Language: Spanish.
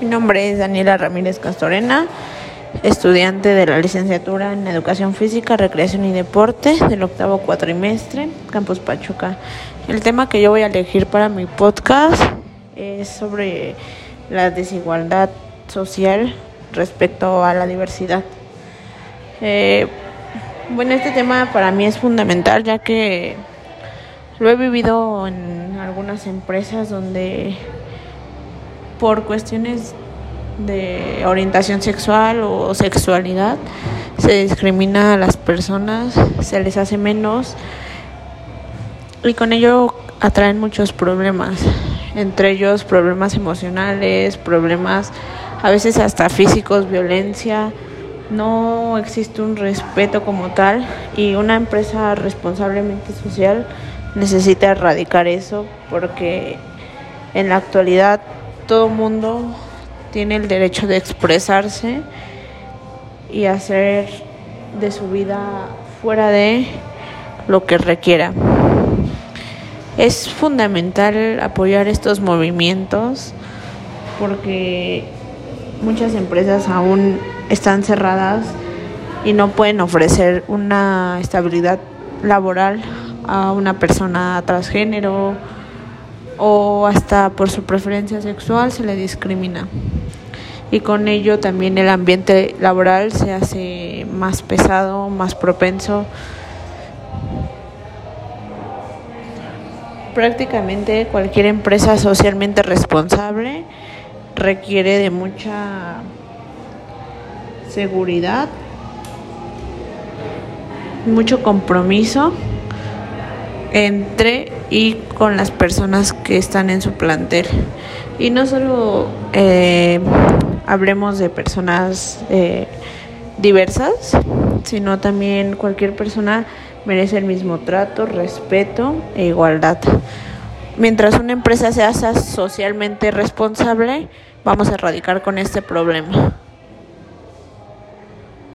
Mi nombre es Daniela Ramírez Castorena, estudiante de la licenciatura en Educación Física, Recreación y Deporte del octavo cuatrimestre, Campus Pachuca. El tema que yo voy a elegir para mi podcast es sobre la desigualdad social respecto a la diversidad. Eh, bueno, este tema para mí es fundamental ya que lo he vivido en algunas empresas donde por cuestiones de orientación sexual o sexualidad se discrimina a las personas, se les hace menos y con ello atraen muchos problemas, entre ellos problemas emocionales, problemas a veces hasta físicos, violencia, no existe un respeto como tal y una empresa responsablemente social necesita erradicar eso porque en la actualidad todo mundo tiene el derecho de expresarse y hacer de su vida fuera de lo que requiera. Es fundamental apoyar estos movimientos porque muchas empresas aún están cerradas y no pueden ofrecer una estabilidad laboral a una persona transgénero o hasta por su preferencia sexual se le discrimina. Y con ello también el ambiente laboral se hace más pesado, más propenso. Prácticamente cualquier empresa socialmente responsable requiere de mucha seguridad, mucho compromiso entre y con las personas que están en su plantel. Y no solo eh, hablemos de personas eh, diversas, sino también cualquier persona merece el mismo trato, respeto e igualdad. Mientras una empresa sea socialmente responsable, vamos a erradicar con este problema.